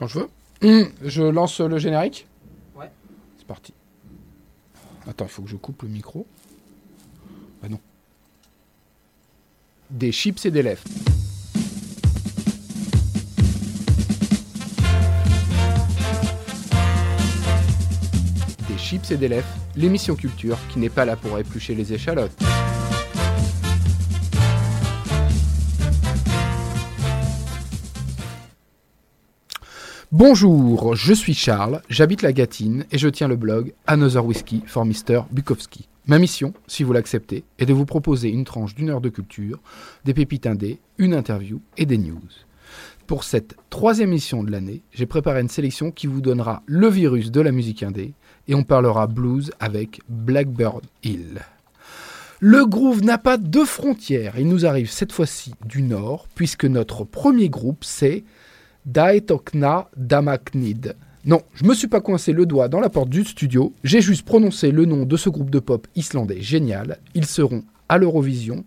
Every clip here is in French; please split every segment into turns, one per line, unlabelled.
Quand je veux. Hum, je lance le générique
Ouais.
C'est parti. Attends, il faut que je coupe le micro. Bah non. Des chips et des lèvres. Des chips et des lèvres, l'émission culture qui n'est pas là pour éplucher les échalotes. Bonjour, je suis Charles, j'habite la Gâtine et je tiens le blog Another Whiskey for Mr. Bukowski. Ma mission, si vous l'acceptez, est de vous proposer une tranche d'une heure de culture, des pépites indées, une interview et des news. Pour cette troisième émission de l'année, j'ai préparé une sélection qui vous donnera le virus de la musique indé et on parlera blues avec Blackbird Hill. Le groove n'a pas de frontières, il nous arrive cette fois-ci du nord puisque notre premier groupe c'est Daetokna Damaknid. Non, je me suis pas coincé le doigt dans la porte du studio, j'ai juste prononcé le nom de ce groupe de pop islandais génial. Ils seront à l'Eurovision,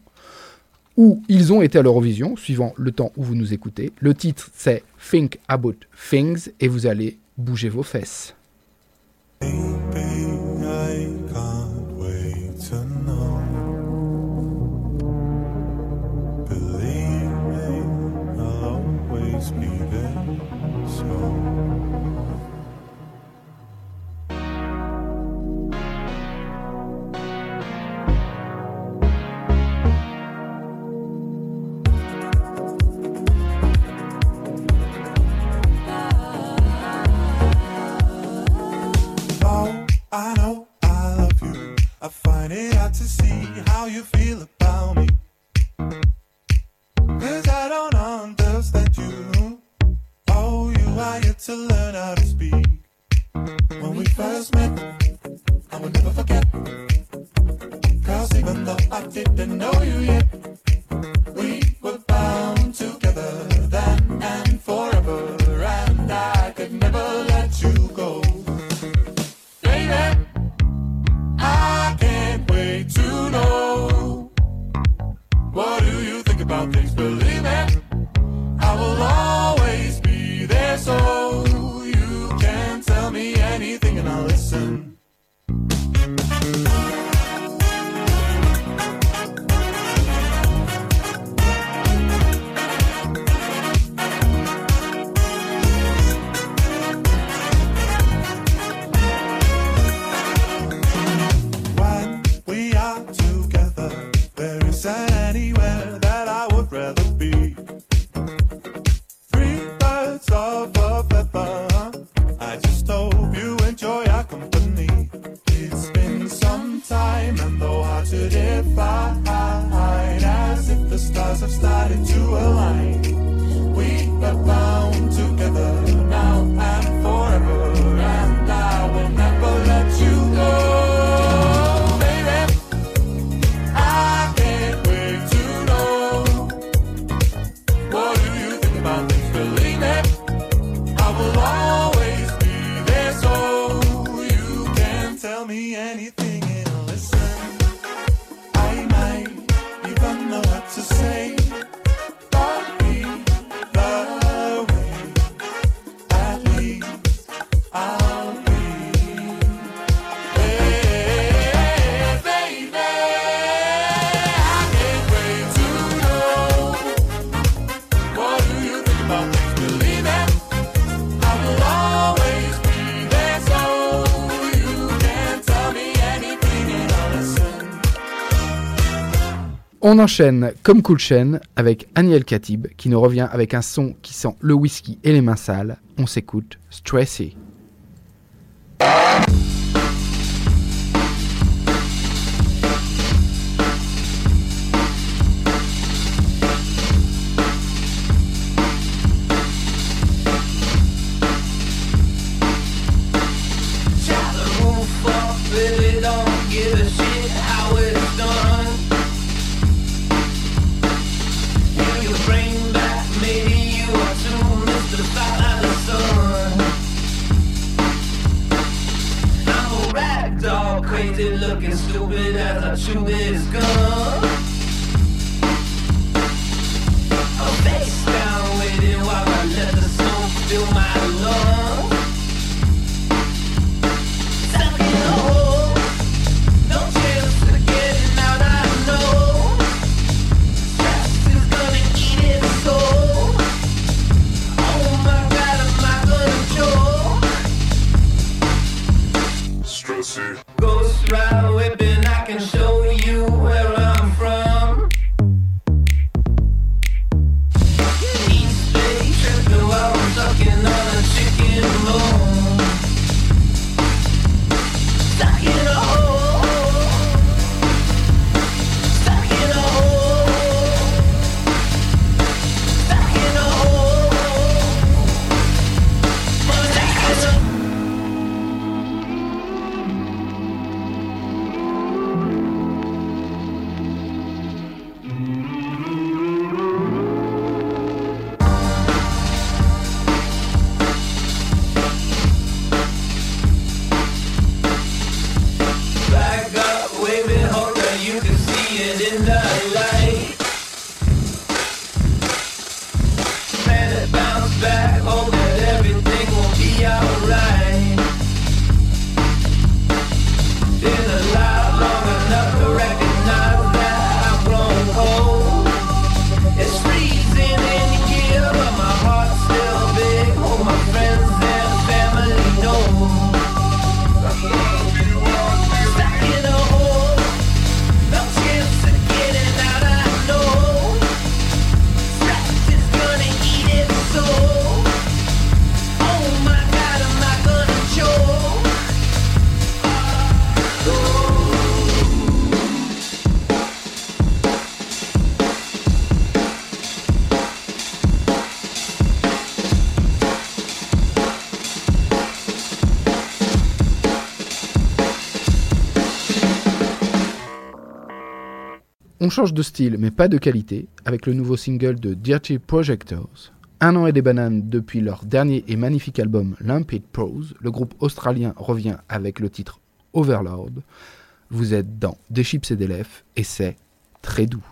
ou ils ont été à l'Eurovision, suivant le temps où vous nous écoutez. Le titre c'est Think About Things et vous allez bouger vos fesses.
I find it hard to see how you feel about
On enchaîne comme Cool Chain avec Aniel Khatib qui nous revient avec un son qui sent le whisky et les mains sales. On s'écoute Stressy.
On change de style, mais pas de qualité, avec le nouveau single de Dirty Projectors. Un an et des bananes depuis leur dernier et magnifique album Limpid Prose, le groupe australien revient avec le titre Overlord. Vous êtes dans Des chips et des lèvres, et c'est très doux.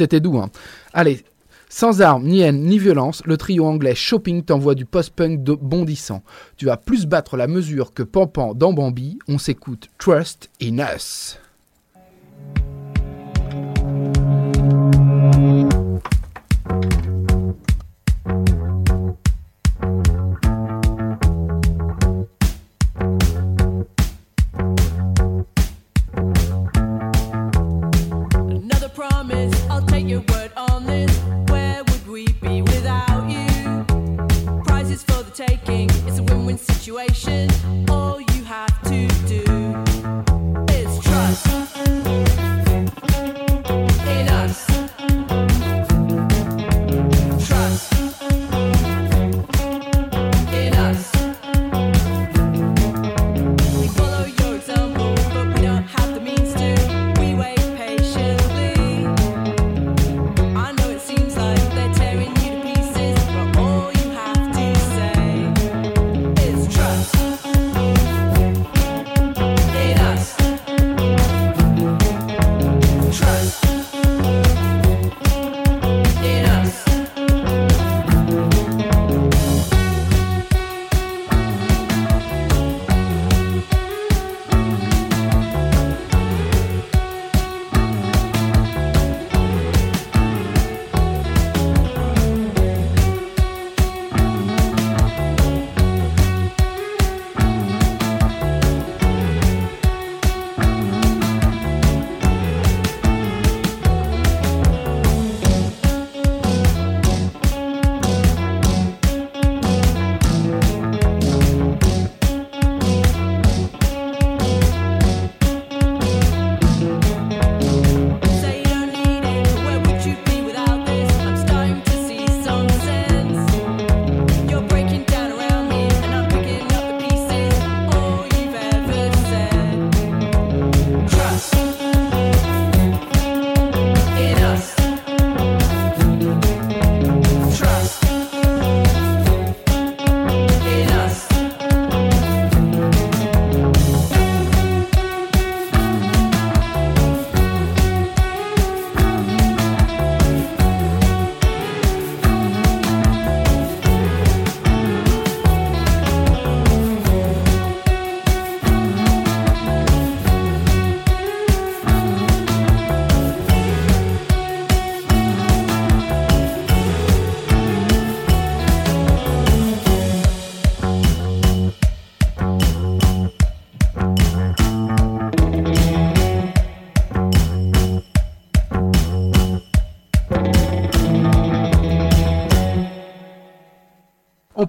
c'était doux. Hein. Allez, sans armes, ni haine, ni violence, le trio anglais Shopping t'envoie du post-punk bondissant. Tu vas plus battre la mesure que Pampan dans Bambi. On s'écoute Trust in Us.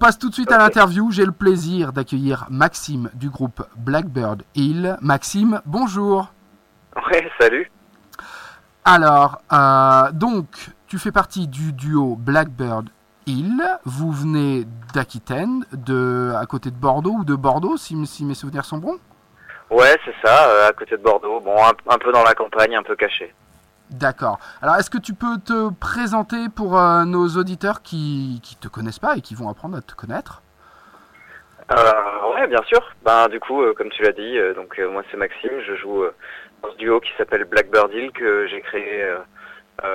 Passe tout de suite à l'interview. J'ai le plaisir d'accueillir Maxime du groupe Blackbird Hill. Maxime, bonjour.
Ouais, salut.
Alors, euh, donc, tu fais partie du duo Blackbird Hill. Vous venez d'Aquitaine, de, à côté de Bordeaux ou de Bordeaux, si, si mes souvenirs sont bons?
Ouais, c'est ça, euh, à côté de Bordeaux. Bon, un, un peu dans la campagne, un peu caché.
D'accord. Alors, est-ce que tu peux te présenter pour euh, nos auditeurs qui qui te connaissent pas et qui vont apprendre à te connaître?
Euh, ouais, bien sûr. Ben, du coup, euh, comme tu l'as dit, euh, donc moi c'est Maxime, je joue dans ce duo qui s'appelle Blackbird Hill que j'ai créé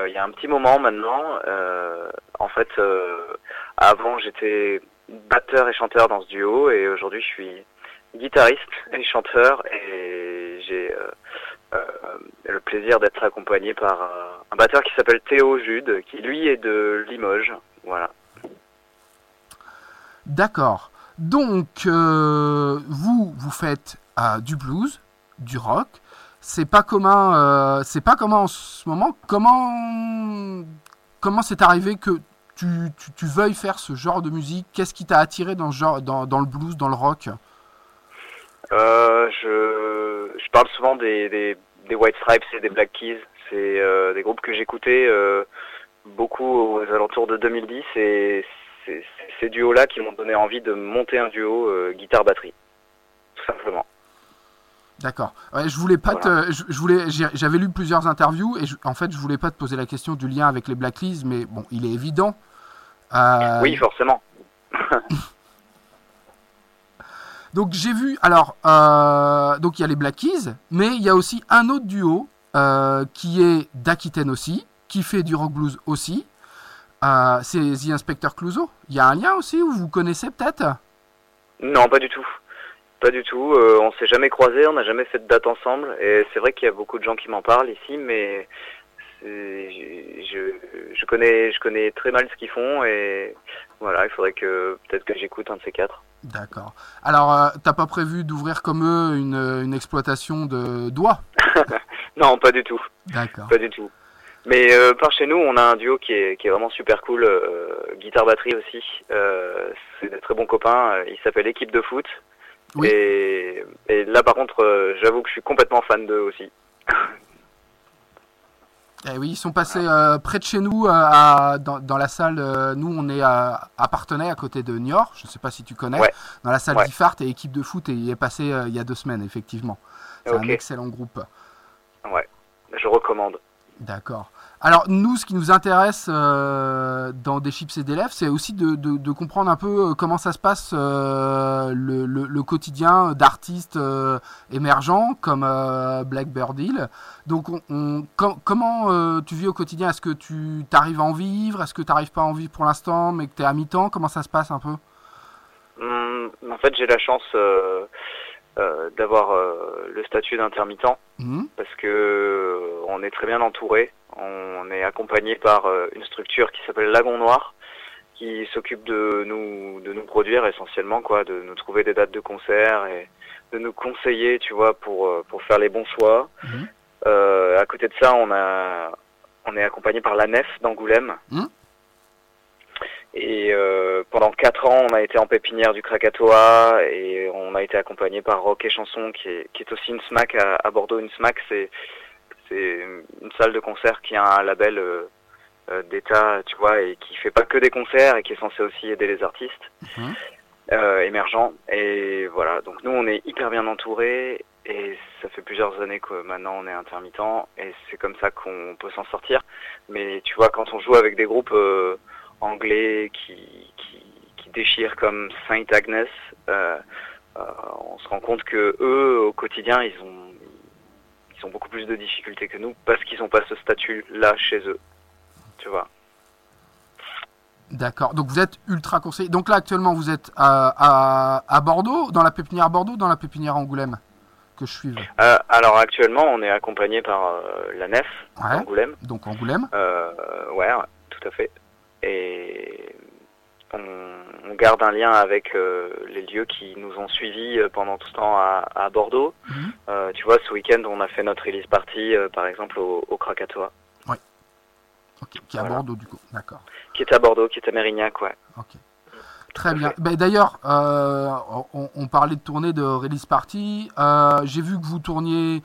il y a un petit moment maintenant. En fait, avant j'étais batteur et chanteur dans ce duo et aujourd'hui je suis guitariste et chanteur et j'ai le plaisir d'être accompagné par euh, un batteur qui s'appelle Théo Jude, qui lui est de Limoges. Voilà.
D'accord. Donc, euh, vous, vous faites euh, du blues, du rock. C'est pas commun. euh, c'est pas commun en ce moment. Comment, comment c'est arrivé que tu, veuilles faire ce genre de musique? Qu'est-ce qui t'a attiré dans, le blues, dans le rock?
Euh, je, je parle souvent des, des, des White Stripes et des Black Keys. C'est euh, des groupes que j'écoutais euh, beaucoup aux alentours de 2010 et c'est ces duos-là qui m'ont donné envie de monter un duo euh, guitare-batterie. Tout simplement.
D'accord. Ouais, je voulais pas te, je, je voulais, j'avais lu plusieurs interviews et je- en fait, je voulais pas te poser la question du lien avec les Black Keys, mais bon, il est évident. Euh,
Oui, forcément.
Donc j'ai vu, alors, euh, donc il y a les Black Keys, mais il y a aussi un autre duo euh, qui est d'Aquitaine aussi, qui fait du rock blues aussi. Euh, c'est The Inspector Clouseau. Il y a un lien aussi où vous connaissez peut-être?
Non, pas du tout. Pas du tout. On s'est jamais croisés, on n'a jamais fait de date ensemble. Et c'est vrai qu'il y a beaucoup de gens qui m'en parlent ici, mais je, je connais, je connais très mal ce qu'ils font et voilà, il faudrait que peut-être que j'écoute un de ces quatre.
D'accord. Alors, euh, t'as pas prévu d'ouvrir comme eux une, une exploitation de doigts
Non, pas du tout,
D'accord.
pas du tout. Mais euh, par chez nous, on a un duo qui est, qui est vraiment super cool, euh, guitare-batterie aussi. C'est des très bons copains. euh, Il s'appelle Équipe de foot.
Oui.
Et, et là, par contre, j'avoue que je suis complètement fan d'eux aussi.
Eh oui, ils sont passés euh, près de chez nous, euh, à- dans, dans la salle. euh, nous, on est à, à Partenay, à côté de Niort. Je ne sais pas si tu connais.
Ouais.
Dans la salle
Ouais.
d'IFART et équipe de foot. Et il est passé il y a deux semaines, effectivement. C'est un excellent groupe.
Ouais, je recommande.
D'accord. Alors, nous, ce qui nous intéresse euh, dans Des chips et des lèvres, c'est aussi de, comprendre un peu euh, comment ça se passe euh, le, quotidien d'artistes émergents comme Blackbird Hill. Donc, on, on- com- comment tu vis au quotidien? Est-ce que tu arrives à en vivre? Est-ce que tu n'arrives pas à en vivre pour l'instant, mais que tu es à mi-temps? Comment ça se passe un peu?
Hum, en fait, j'ai la chance d'avoir euh, le statut d'intermittent
Mhm.
parce que euh, on est très bien entouré. On est accompagné par euh, une structure qui s'appelle Lagon Noir qui s'occupe de nous de nous produire essentiellement quoi, de nous trouver des dates de concert et de nous conseiller, tu vois, pour euh, pour faire les bons choix.
Mhm.
Euh, à côté de ça, on a on est accompagné par la Nef d'Angoulême.
Mhm.
Et euh, pendant quatre ans, on a été en pépinière du Krakatoa et on a été accompagné par Rock et Chanson, qui est, qui est aussi une SMAC à, à Bordeaux. Une SMAC, c'est c'est une salle de concert qui a un label euh, euh, d'État, tu vois, et qui fait pas que des concerts et qui est censé aussi aider les artistes
Mhm.
euh, émergents. Et voilà, donc nous, on est hyper bien entourés et ça fait plusieurs années que maintenant on est intermittent et c'est comme ça qu'on peut s'en sortir. Mais tu vois, quand on joue avec des groupes euh, anglais qui, qui, qui déchirent comme Saint Agnes, euh, euh, on se rend compte que eux, au quotidien, ils ont ils ont beaucoup plus de difficultés que nous parce qu'ils n'ont pas ce statut-là chez eux. Tu vois.
D'accord. Donc, vous êtes ultra conseillé. Donc là, actuellement, vous êtes à, à, à Bordeaux, dans la pépinière Bordeaux, dans la pépinière Angoulême Que je suive?
Euh, alors actuellement, on est accompagné par euh, la Nef
Ouais.
d'Angoulême.
Donc, Angoulême.
Euh, ouais, tout à fait. Et on, on garde un lien avec euh, les lieux qui nous ont suivis euh, pendant tout ce temps à, à Bordeaux.
Mhm.
Euh, tu vois, ce week-end, on a fait notre release party, par exemple, au, au Krakatoa,
Ok. Qui est à. Bordeaux, du coup. D'accord.
qui est à Bordeaux, qui est à Mérignac, ouais.
Ok. Très bien. Ben, D'ailleurs, on, on parlait de tournée de release party. J'ai vu que vous tourniez,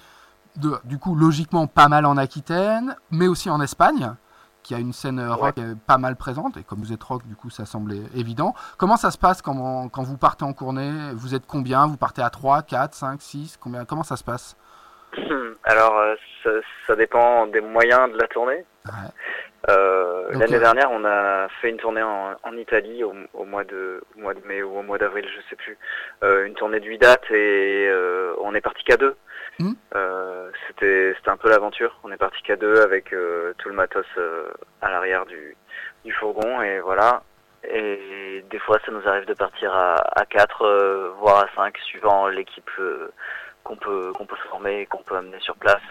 de, du coup, logiquement pas mal en Aquitaine, mais aussi en Espagne, qui a une scène euh, rock euh, pas mal présente. Et comme vous êtes rock, du coup, ça semblait évident. Comment ça se passe quand, quand vous partez en tournée? Vous êtes combien? Vous partez à 3, 4, 5, 6 combien, Comment ça se passe?
Alors, euh, ça, ça dépend des moyens de la tournée.
Ouais.
Euh, L'année dernière, on a fait une tournée en, en Italie au, au mois de au mois de mai ou au mois d'avril, je sais plus. Euh, une tournée de 8 dates et on est parti qu'à deux. Euh, C'était un peu l'aventure. On est parti qu'à deux avec euh, tout le matos euh, à l'arrière du du fourgon et voilà. Et des fois, ça nous arrive de partir à, à 4, euh, voire à 5, suivant l'équipe euh, qu'on peut qu'on peut former, qu'on peut amener sur place.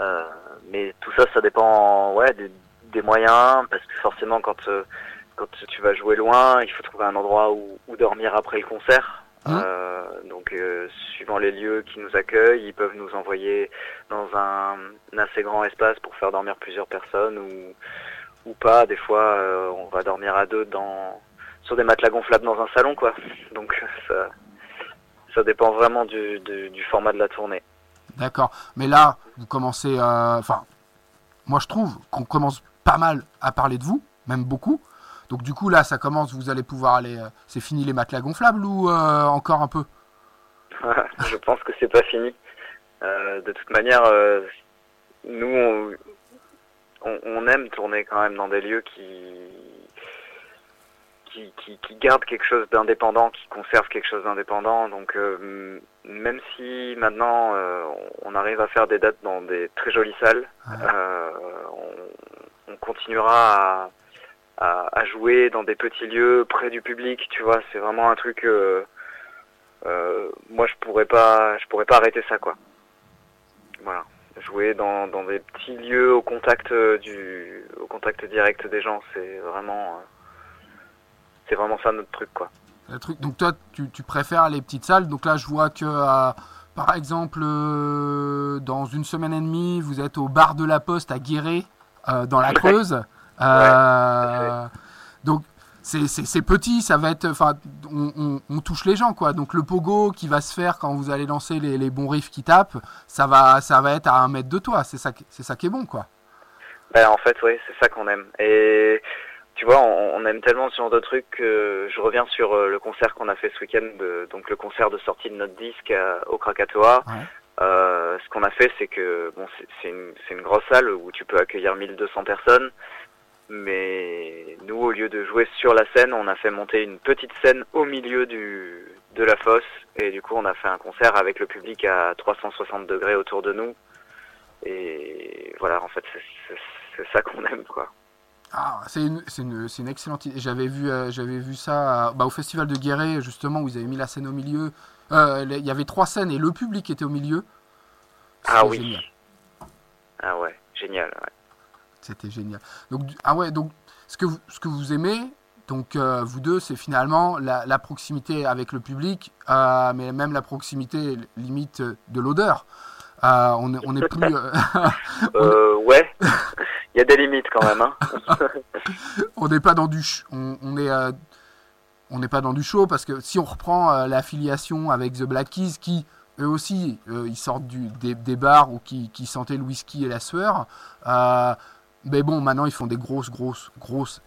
Euh, mais tout ça, ça dépend ouais, des, des moyens, parce que forcément, quand, quand tu vas jouer loin, il faut trouver un endroit où, où dormir après le concert.
Mhm.
Euh, donc, euh, suivant les lieux qui nous accueillent, ils peuvent nous envoyer dans un, un assez grand espace pour faire dormir plusieurs personnes ou, ou pas. Des fois, euh, on va dormir à deux dans, sur des matelas gonflables dans un salon, quoi. Donc, ça, ça dépend vraiment du, du, du format de la tournée.
D'accord. Mais là, vous commencez. Enfin, moi je trouve qu'on commence pas mal à parler de vous, même beaucoup. Donc du coup là, ça commence. Vous allez pouvoir aller. euh, c'est fini les matelas gonflables ou euh, encore un peu?
Je pense que c'est pas fini. Euh, de toute manière, euh, nous, on, on, on aime tourner quand même dans des lieux qui, qui, qui, qui gardent quelque chose d'indépendant, qui conservent quelque chose d'indépendant. Donc, même si maintenant on arrive à faire des dates dans des très jolies salles, on, on continuera à, à, à jouer dans des petits lieux près du public. Tu vois, c'est vraiment un truc. euh, euh, moi, je pourrais pas, je pourrais pas arrêter ça, quoi. Voilà, jouer dans, dans des petits lieux au contact euh, du, au contact direct des gens, c'est vraiment, euh, c'est vraiment ça notre truc, quoi.
Le truc. Donc toi, tu, tu préfères les petites salles. Donc là, je vois que par exemple, dans une semaine et demie, vous êtes au bar de la Poste à Guéret, dans la Creuse. Euh, donc c'est petit, ça va être, enfin, on, on- on touche les gens quoi. Donc le pogo qui va se faire quand vous allez lancer les, les bons riffs qui tapent, ça va, ça va être à un mètre de toi. C'est ça, qui- c'est ça qui est bon quoi.
Ben, en fait, oui, c'est ça qu'on aime. Et tu vois, on, on aime tellement ce genre de trucs que je reviens sur euh, le concert qu'on a fait ce week-end, donc le concert de sortie de notre disque à- au Krakatoa.
Ouais.
Euh, ce qu'on a fait, c'est que bon, c'est- c'est une, c'est une grosse salle où tu peux accueillir 1200 personnes. Mais nous, au lieu de jouer sur la scène, on a fait monter une petite scène au milieu du, de la fosse. Et du coup, on a fait un concert avec le public à 360 degrés autour de nous. Et voilà, en fait, c'est- ça qu'on aime, quoi.
Ah, c'est une, une, une excellente idée. J'avais vu, euh, j'avais vu ça bah, au festival de Guéret, justement, où ils avaient mis la scène au milieu. Euh, Il y avait trois scènes et le public était au milieu.
Ah oui.
génial.
Ah ouais, génial. ouais.
C'était génial. Donc, ah ouais, donc ce que vous, ce que vous aimez, donc euh, vous deux, c'est finalement la, la proximité avec le public, euh, mais même la proximité limite de l'odeur. Euh, on n'est on plus.
ouais, il y a des limites quand même. Hein.
on n'est pas dans du on, on est on n'est pas dans du show parce que si on reprend l'affiliation avec The Black Keys qui eux aussi ils sortent du, des, des bars ou qui, qui sentaient le whisky et la sueur mais bon maintenant ils font des grosses grosses grosses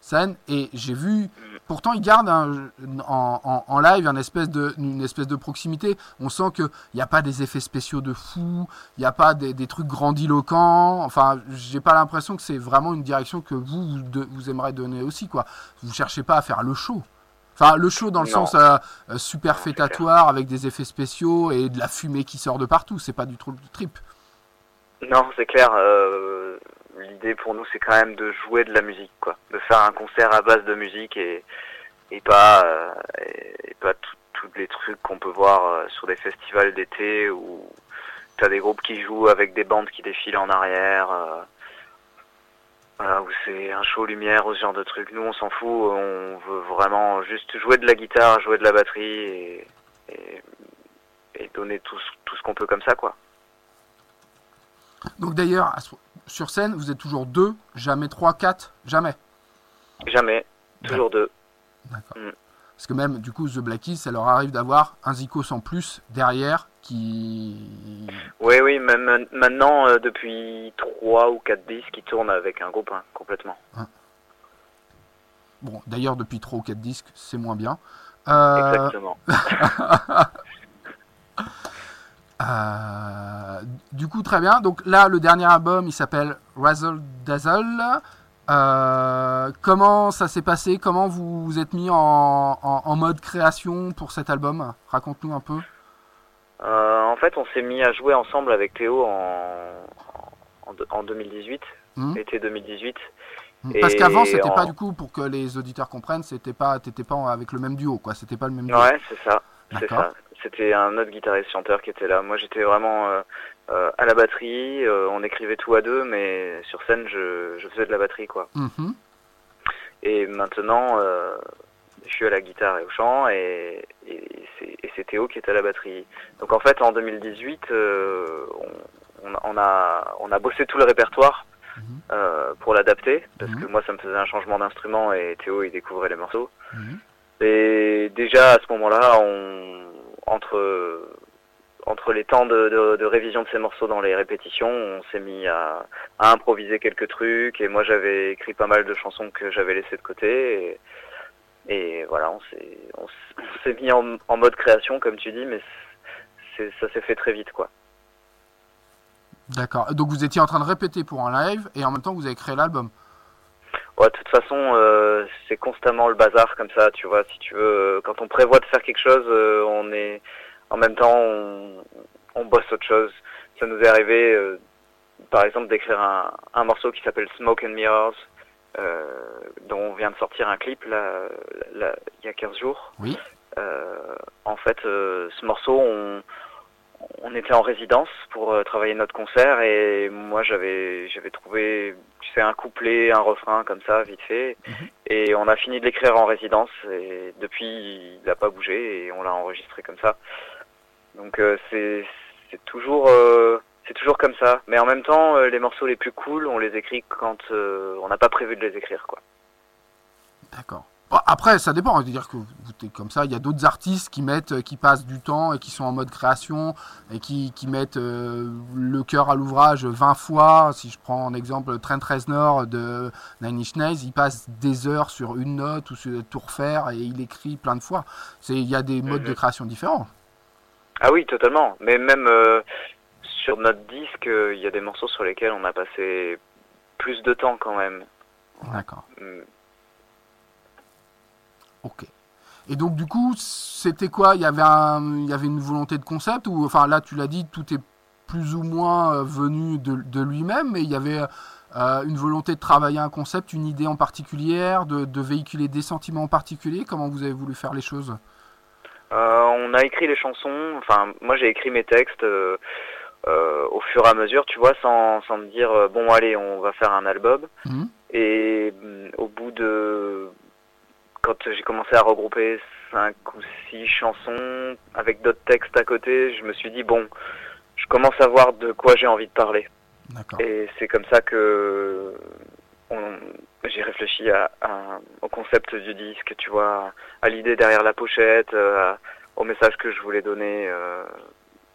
scènes. Et j'ai vu pourtant ils gardent un- en, en- en live une espèce de une espèce de proximité. On sent que il n'y a pas des effets spéciaux de fou il n'y a pas des, des trucs grandiloquents. Enfin j'ai pas l'impression que c'est vraiment une direction que vous vous, de- vous aimeriez donner aussi quoi. Vous cherchez pas à faire le show. Enfin le show dans le
Non.
sens euh, euh, super
Non, c'est
fêtatoire avec des effets spéciaux et de la fumée qui sort de partout. C'est pas du tout le trip.
Non, c'est clair. euh, L'idée pour nous, c'est quand même de jouer de la musique, quoi. De faire un concert à base de musique et, pas, euh, tous les trucs qu'on peut voir euh, sur des festivals d'été où t'as des groupes qui jouent avec des bandes qui défilent en arrière. euh, où c'est un show lumière ou ce genre de trucs. Nous, on s'en fout. On veut vraiment juste jouer de la guitare, jouer de la batterie et, donner tout, ce- qu'on peut comme ça, quoi.
donc d'ailleurs sur scène vous êtes toujours deux jamais trois quatre jamais
Jamais. Toujours deux.
D'accord.
Mm.
Parce que même, du coup, The Black Keys, ça leur arrive d'avoir un Zikos en plus derrière qui.
Oui, oui, même maintenant, euh, depuis 3 ou 4 disques, ils tournent avec un groupe, hein, complètement.
Bon, d'ailleurs, depuis 3 ou 4 disques, c'est moins bien. Euh,
Exactement.
Euh, du coup, très bien. Donc là, le dernier album, il s'appelle Razzle Dazzle. Euh, comment ça s'est passé? Comment vous vous êtes mis en, en- en mode création pour cet album? Raconte-nous un peu.
Euh, en fait, on s'est mis à jouer ensemble avec Théo en, en, en 2018,
Hmm.
été 2018.
Parce
Et
qu'avant, c'était pas du coup, pour que les auditeurs comprennent, c'était pas, t'étais pas avec le même duo, quoi. C'était pas le même duo.
Ouais, c'est ça. C'est ça. C'était un autre guitariste chanteur qui était là. Moi, j'étais vraiment euh, euh, à la batterie. euh, on écrivait tout à deux, mais sur scène, je, je faisais de la batterie, quoi.
Mhm.
Et maintenant, je suis à la guitare et au chant, et, et c'est et c'est Théo qui est à la batterie. Donc en fait, en 2018, euh, on, on a- on a bossé tout le répertoire
Mhm.
euh, pour l'adapter, parce
Mhm.
que moi, ça me faisait un changement d'instrument, et Théo, il découvrait les morceaux. Et déjà à ce moment-là, on entre entre les temps de, révision de ces morceaux dans les répétitions, on s'est mis à, improviser quelques trucs. Et moi, j'avais écrit pas mal de chansons que j'avais laissées de côté. Et, voilà, on s'est mis en, en mode création, comme tu dis, mais ça s'est fait très vite, quoi.
D'accord. Donc vous étiez en train de répéter pour un live et en même temps vous avez créé l'album.
Ouais, de toute façon, euh, c'est constamment le bazar comme ça, tu vois. Si tu veux, euh, quand on prévoit de faire quelque chose, euh, on est en même temps, on, on bosse autre chose. Ça nous est arrivé, euh, par exemple, d'écrire un, un morceau qui s'appelle Smoke and Mirrors, dont on vient de sortir un clip là, là, il y a 15 jours.
Oui.
En fait, ce morceau, on, on était en résidence pour euh, travailler notre concert et moi j'avais j'avais trouvé tu sais un couplet, un refrain comme ça vite fait et on a fini de l'écrire en résidence et depuis il n'a pas bougé et on l'a enregistré comme ça. Donc euh, c'est c'est toujours euh, c'est toujours comme ça, mais en même temps les morceaux les plus cool, on les écrit quand euh, on n'a pas prévu de les écrire quoi.
D'accord. Bon, après, ça dépend. C'est-à-dire que vous êtes comme ça. Il y a d'autres artistes qui mettent, euh, qui passent du temps et qui sont en mode création et qui, qui mettent euh, le cœur à l'ouvrage 20 fois. Si je prends en exemple Trent Reznor de Nine Inch Nails, il passe des heures sur une note ou sur tout refaire et il écrit plein de fois. C'est, il y a des modes de création différents.
Ah oui, totalement. Mais même euh, sur notre disque, il y a des morceaux sur lesquels on a passé plus de temps quand même.
D'accord. Ok. Et donc du coup, c'était quoi? Il y avait un, il y avait une volonté de concept ou enfin là tu l'as dit, tout est plus ou moins euh, venu de, de lui-même, mais il y avait euh, une volonté de travailler un concept, une idée en particulier, de, de véhiculer des sentiments en particulier? Comment vous avez voulu faire les choses?
Euh, on a écrit les chansons, enfin moi j'ai écrit mes textes euh, euh, au fur et à mesure, tu vois, sans, sans me dire euh, bon allez on va faire un album.
Mhm.
Et mm, au bout de quand j'ai commencé à regrouper cinq ou six chansons avec d'autres textes à côté, je me suis dit bon, je commence à voir de quoi j'ai envie de parler. Et c'est comme ça que j'ai réfléchi à, à- au concept du disque, tu vois, à l'idée derrière la pochette, euh, au message que je voulais donner euh,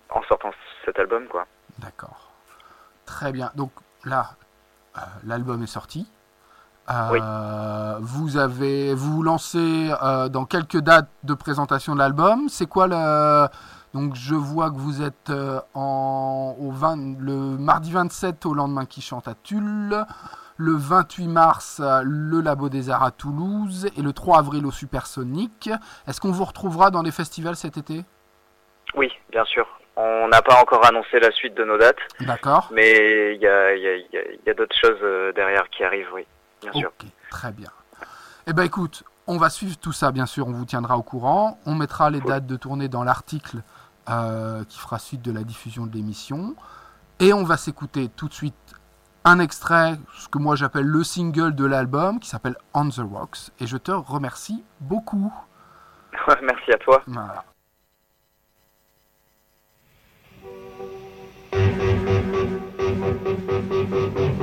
en sortant cet album, quoi.
D'accord. Très bien. Donc là, euh, l'album est sorti. Euh,
Oui.
Vous avez, vous vous lancez euh, dans quelques dates de présentation de l'album. C'est quoi le donc je vois que vous êtes euh, en, au 20 le mardi 27 au lendemain qui chante à Tulle, le 28 mars le Labo des Arts à Toulouse et le 3 avril au Supersonic. Est-ce qu'on vous retrouvera dans les festivals cet été?
Oui, bien sûr. On n'a pas encore annoncé la suite de nos dates,
D'accord.
mais il y a, y a- il y a- il y a d'autres choses derrière qui arrivent, oui, bien sûr.
Très bien. Eh ben écoute, on va suivre tout ça, bien sûr, on vous tiendra au courant. On mettra les dates de tournée dans l'article euh, qui fera suite de la diffusion de l'émission. Et on va s'écouter tout de suite un extrait, ce que moi j'appelle le single de l'album, qui s'appelle On the Rocks. Et je te remercie beaucoup.
Merci à toi.
Voilà.
Thank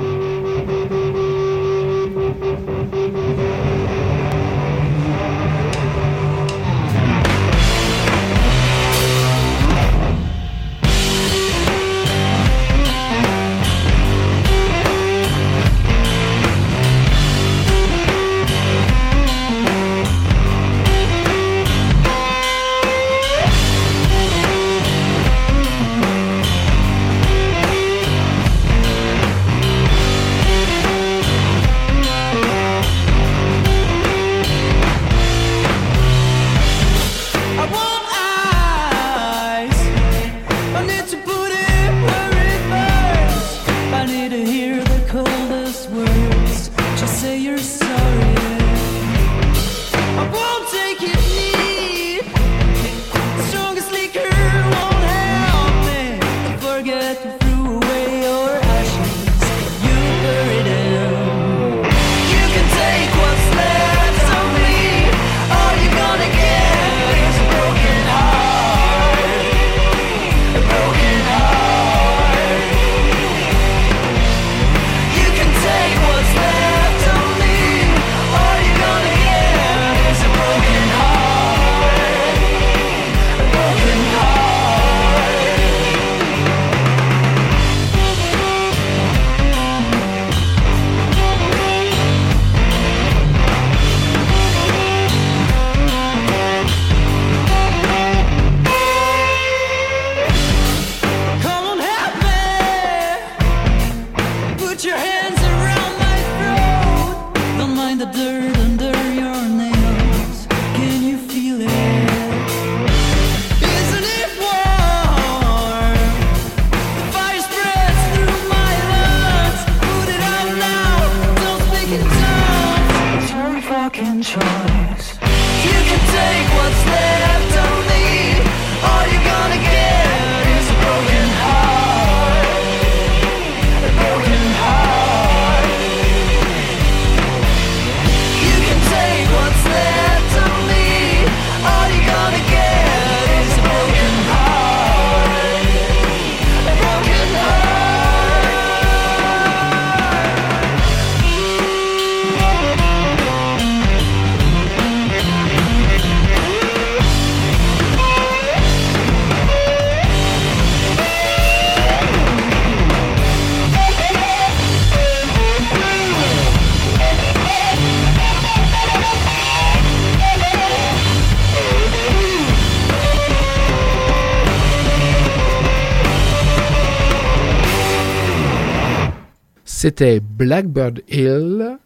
C'était Blackbird Hill.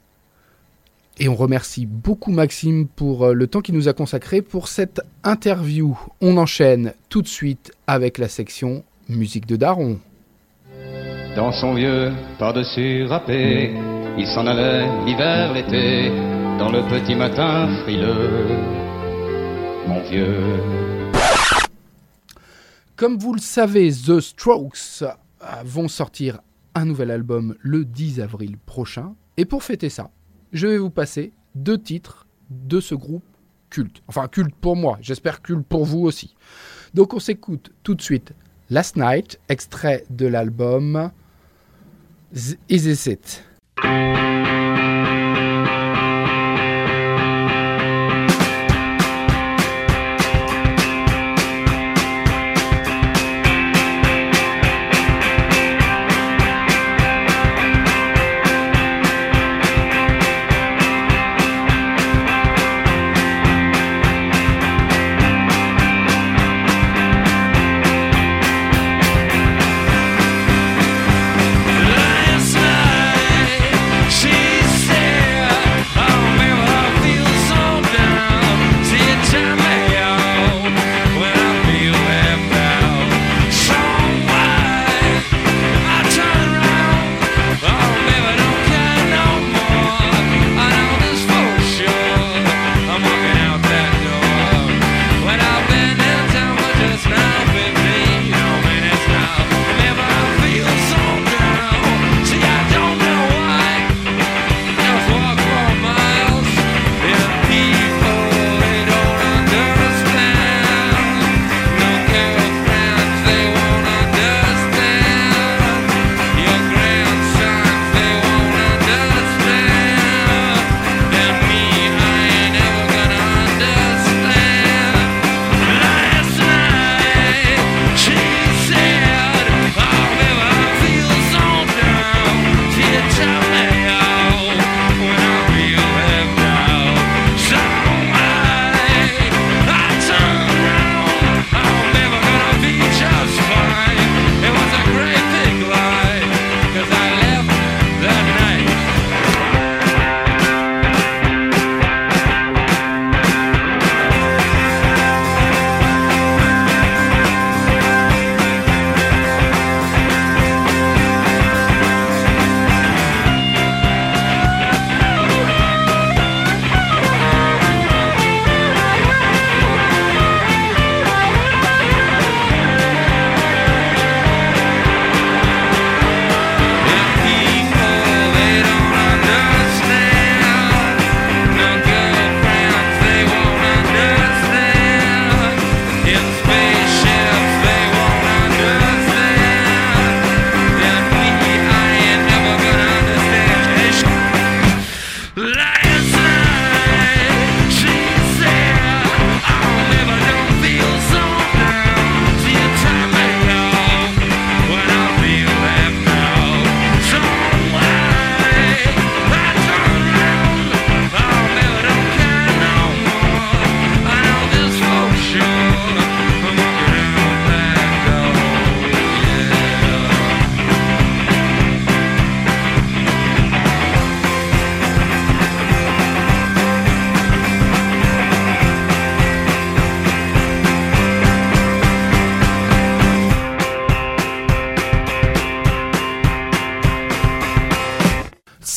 Et on remercie beaucoup Maxime pour euh, le temps qu'il nous a consacré pour cette interview. On enchaîne tout de suite avec la section musique de Daron.
Dans son vieux par-dessus râpé, il s'en allait l'hiver, l'été, dans le petit matin frileux. Mon vieux.
Comme vous le savez, The Strokes euh, vont sortir un nouvel album le 10 avril prochain. Et pour fêter ça, je vais vous passer deux titres de ce groupe culte. Enfin, culte pour moi, j'espère culte pour vous aussi. Donc on s'écoute tout de suite Last Night, extrait de l'album Is It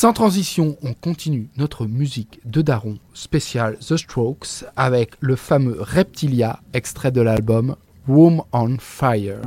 Sans transition, on continue notre musique de Daron spécial The Strokes avec le fameux Reptilia, extrait de l'album Room on Fire.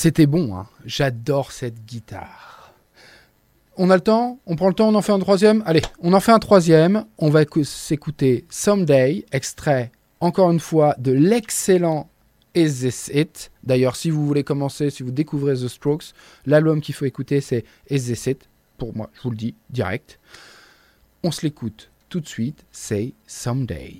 C'était bon, hein. j'adore cette guitare. On a le temps? On prend le temps On en fait un troisième? Allez, on en fait un troisième. On va écou- s'écouter Someday, extrait encore une fois de l'excellent Is This It D'ailleurs, si vous voulez commencer, si vous découvrez The Strokes, l'album qu'il faut écouter c'est Is This It Pour moi, je vous le dis, direct. On se l'écoute tout de suite, c'est Someday.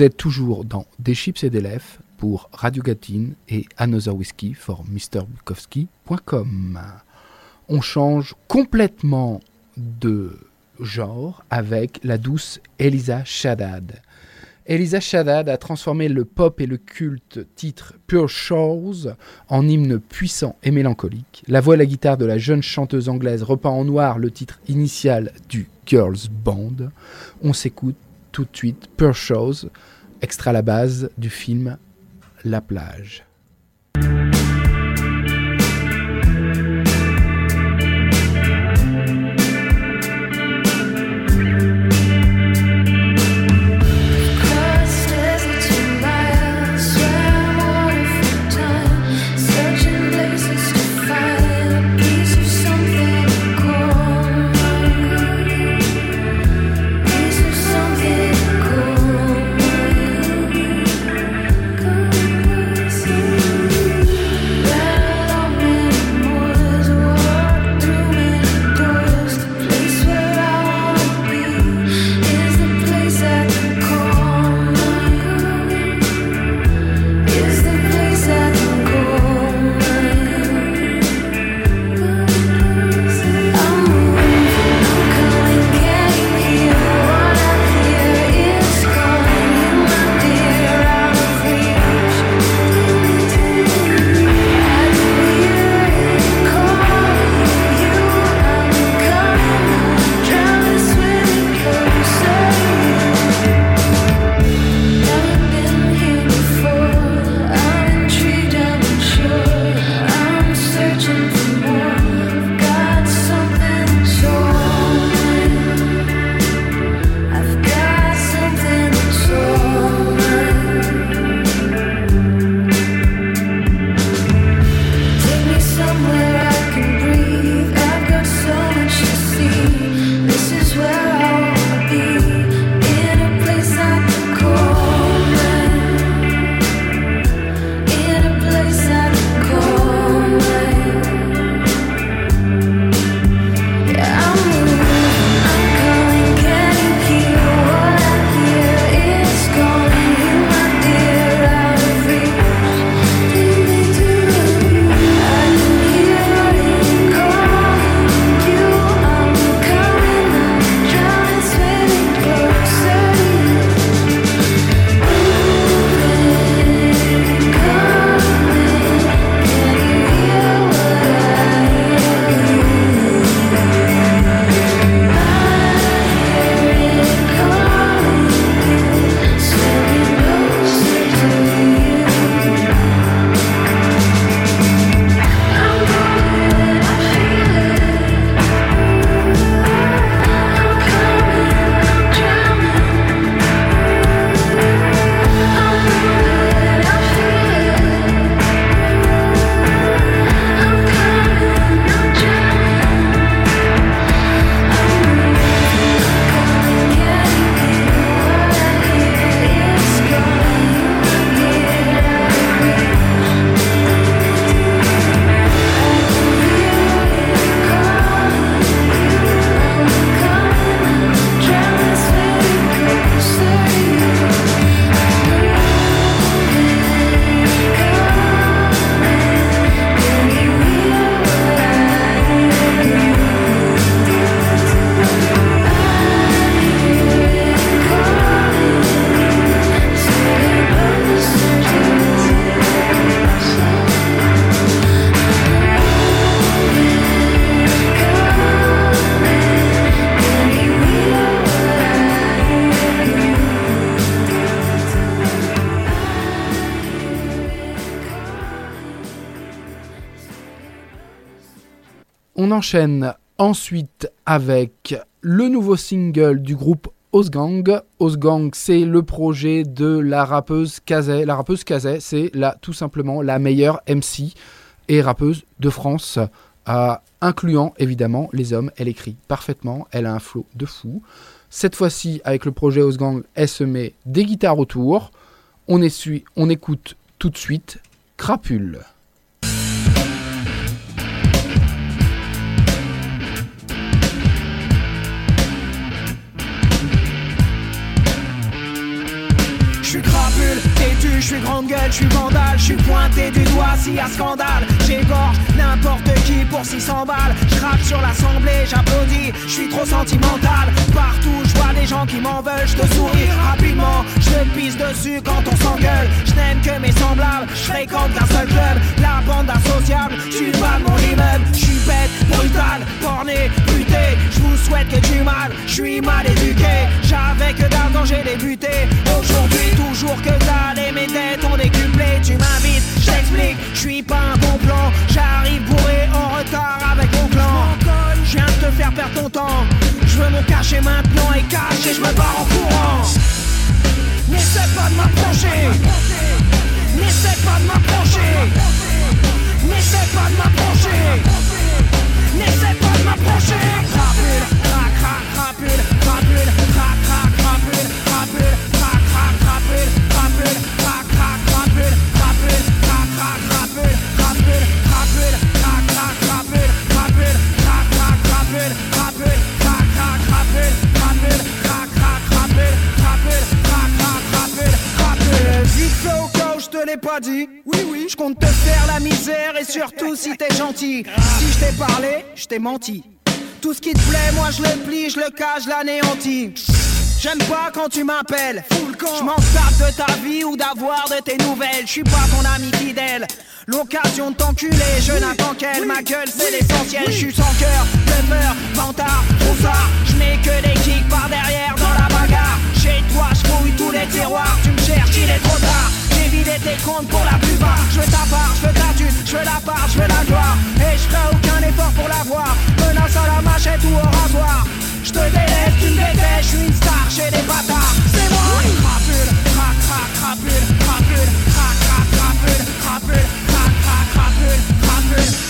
Vous êtes toujours dans Des chips et des lèvres pour Radio Gatine et Another Whiskey for MrBukowski.com. On change complètement de genre avec la douce Elisa Shaddad. Elisa Shaddad a transformé le pop et le culte titre Pure Shows en hymne puissant et mélancolique. La voix et la guitare de la jeune chanteuse anglaise repeint en noir le titre initial du Girls Band. On s'écoute tout de suite Pure Shows, extrait à la base du film La plage.
Enchaîne ensuite avec le nouveau single du groupe Osgang. Osgang, c'est le projet de la rappeuse Kazay. La rappeuse Kazay, c'est la, tout simplement la meilleure MC et rappeuse de France, euh, incluant évidemment les hommes. Elle écrit parfaitement, elle a un flow de fou. Cette fois-ci, avec le projet Osgang, elle se met des guitares autour. On, essuie- on écoute tout de suite Crapule.
Je suis grande gueule, je suis vandale, je suis pointé du doigt s'il y a scandale. J'égorge n'importe qui pour 600 balles. Je sur l'assemblée, j'applaudis, je suis trop sentimental. Partout, des gens qui m'en veulent, je te souris rapidement. Je te pisse dessus quand on s'engueule. Je n'aime que mes semblables, je fréquente seul club, la bande associable. Je suis mon immeuble, je suis bête, brutal, borné, buté. Je vous souhaite que du mal, je suis mal éduqué. J'avais que dalle quand j'ai débuté. Aujourd'hui, toujours que dalle et mes dettes ont décuplé. Tu m'invites, je t'explique, je suis pas un bon plan. Veux mon cachet maintenant et cache je me barre en courant. N'essaie pas de m'approcher. N'essaie pas de m'approcher. N'essaie pas de m'approcher. N'essaie pas de m'approcher. L'ai pas dit. Oui, oui. Je compte te faire la misère et surtout si t'es gentil. Si je t'ai parlé, je t'ai menti. Tout ce qui te plaît, moi je le plie, je le cache, l'anéantis. J'aime pas quand tu m'appelles. Je m'en tape de ta vie ou d'avoir de tes nouvelles. Je suis pas ton ami fidèle. L'occasion de t'enculer, je n'attends qu'elle. Ma gueule, c'est l'essentiel. Je suis sans cœur, peur, vantard, troussard. Je mets que des kicks par derrière dans la bagarre. Chez toi, je tous les tiroirs. Tu me cherches, il est trop tard. Comptes pour la plupart. Je veux ta part, je veux ta thune, je veux la part, je veux la gloire. Et je ferai aucun effort pour l'avoir. Menace à la machette ou au rasoir. Je te délaisse, tu me détestes, je suis une star chez les bâtards. C'est moi Crapule, crac, crac, crapule, crapule, crac, crac, crapule, crapule, crac, crac, crapule, crapule,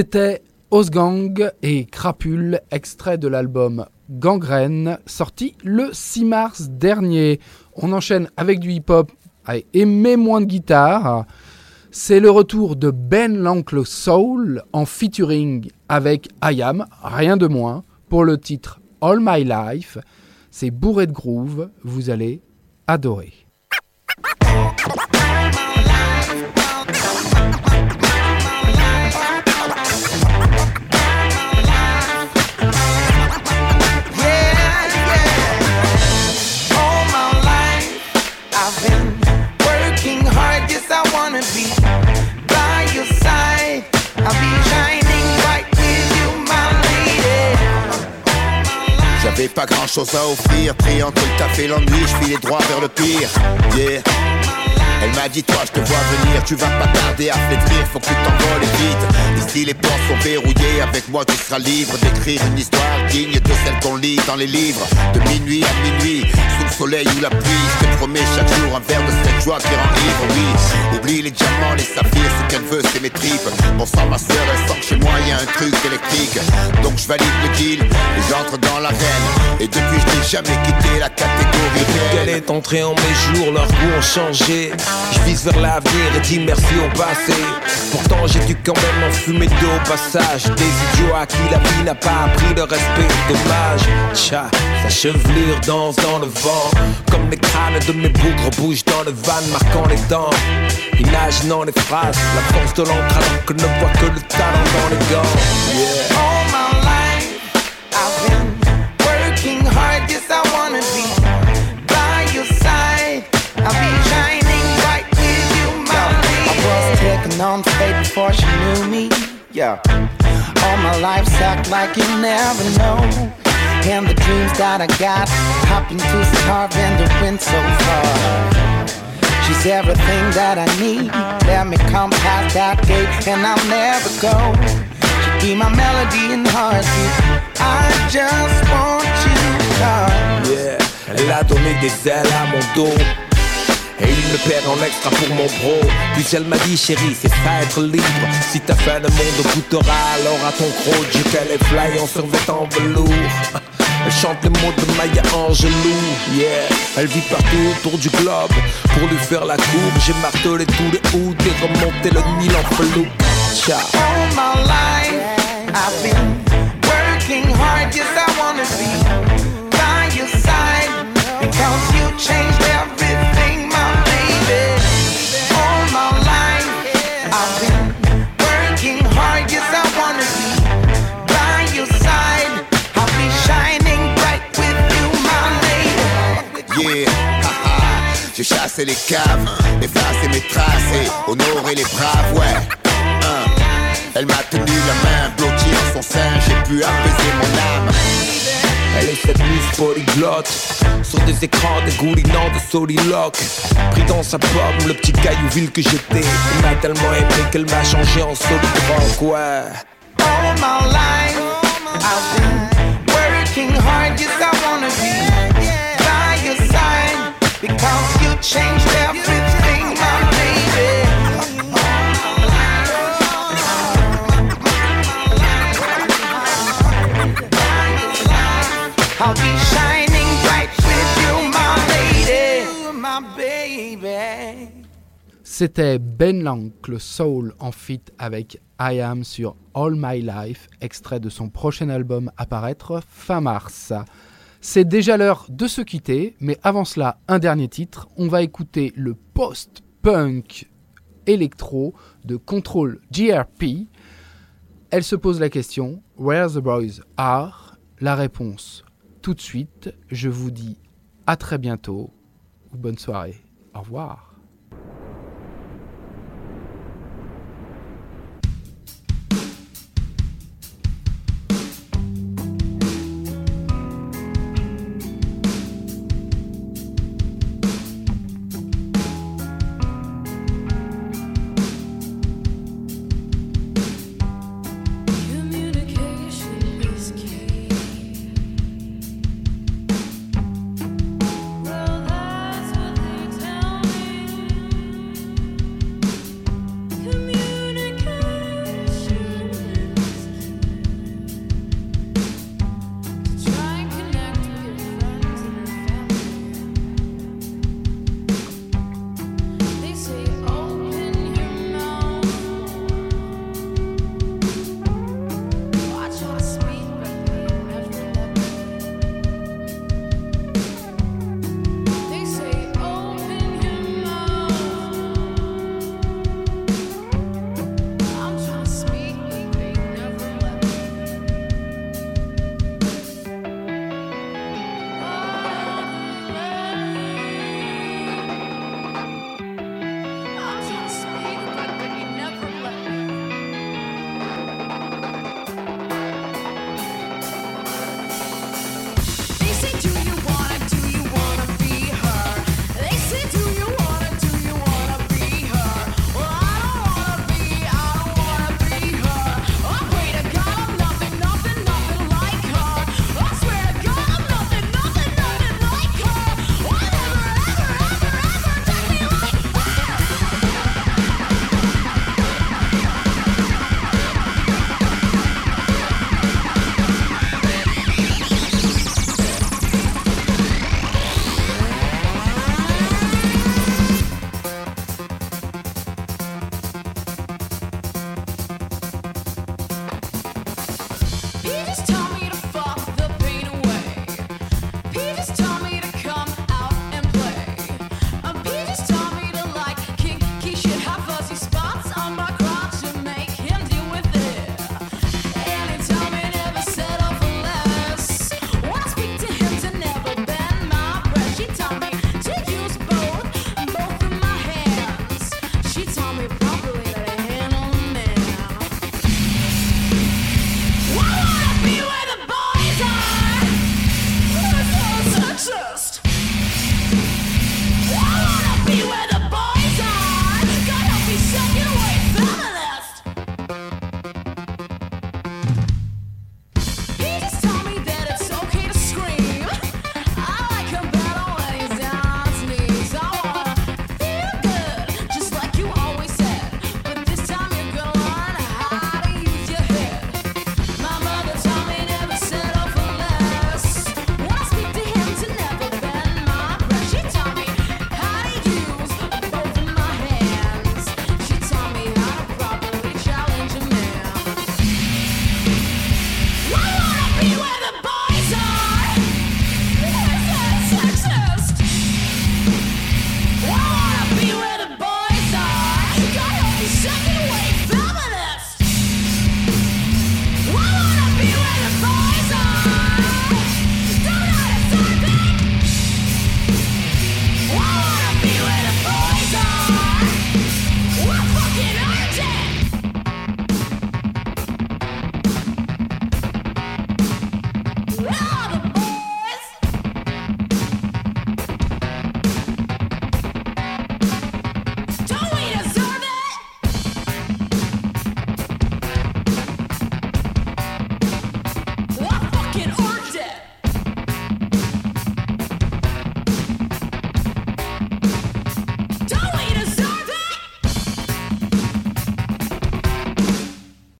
C'était Osgang et Crapule, extrait de l'album Gangrène, sorti le 6 mars dernier. On enchaîne avec du hip-hop et moins de guitare. C'est le retour de Ben l'Oncle Soul en featuring avec IAM, rien de moins, pour le titre All My Life. C'est bourré de groove, vous allez adorer.
J'avais pas grand chose à offrir, pris entre le taf et l'ennui, je filais droit vers le pire. Yeah. Elle m'a dit toi je te vois venir, tu vas pas tarder à flétrir, faut que tu t'envoles vite. Ici les portes sont verrouillées, avec moi tu seras libre d'écrire une histoire digne de celle qu'on lit dans les livres. De minuit à minuit, sous le soleil ou la pluie, je te promets chaque jour un verre de cette joie qui rend ivre, oui. Oublie les diamants, les saphirs, ce qu'elle veut c'est mes tripes. Bon sang ma soeur, elle sent chez moi y a un truc électrique. Donc je valide le deal et j'entre dans l'arène. Et depuis je n'ai jamais quitté la catégorie.
Est entrée en mes jours, leurs goûts ont changé. Je vise vers l'avenir et dis merci au passé. Pourtant j'ai dû quand même en fumer deux au passage. Des idiots à qui la vie n'a pas appris le respect. Dommage, tcha, sa chevelure danse dans le vent. Comme les crânes de mes bougres bougent dans le van, marquant les dents. Imaginant les phrases, la force de l'encre que ne voit que le talent dans les gants.
On fate before she knew me. Yeah. All my life sucked like you never know. And the dreams that I got, hopping to carve in the wind so far. She's everything that I need. Let me come past that gate and I'll never go. She be my melody and heartbeat. I just want you.
Yeah, elle a donné des ailes à mon dos. Et il me perd en extra pour mon bro. Puis elle m'a dit, chérie, c'est ça être libre. Si ta fin de monde goûtera alors à ton gros Dieu qu'elle est fly en survêtant velours. Elle chante les mots de Maya Angelou, yeah Elle vit partout autour du globe Pour lui faire la courbe, j'ai martelé tous les hoods Et remonté le Nil en flou Ciao
All my life, I've been working hard. Yes, I wanna be by your side. Because you changed
J'ai chassé les caves, effacé mes traces et honoré les braves, ouais. Hein. Elle m'a tenu la main, blotti en son sein, j'ai pu apaiser mon âme.
Elle est cette Miss polyglotte Sur des écrans dégoulinants de soliloque Pris dans sa pomme, le petit caillou vil que j'étais Il m'a tellement aimé qu'elle m'a changé en soliloque, ouais
all my life. I've been working hard, I wanna be
C'était Ben L'Oncle Soul en feat avec I Am sur All My Life, extrait de son prochain album à paraître fin mars. C'est déjà l'heure de se quitter, mais avant cela, un dernier titre. On va écouter le post-punk électro de Control GRP. Elle se pose la question Where the Boys Are? La réponse tout de suite. Je vous dis à très bientôt bonne soirée. Au revoir.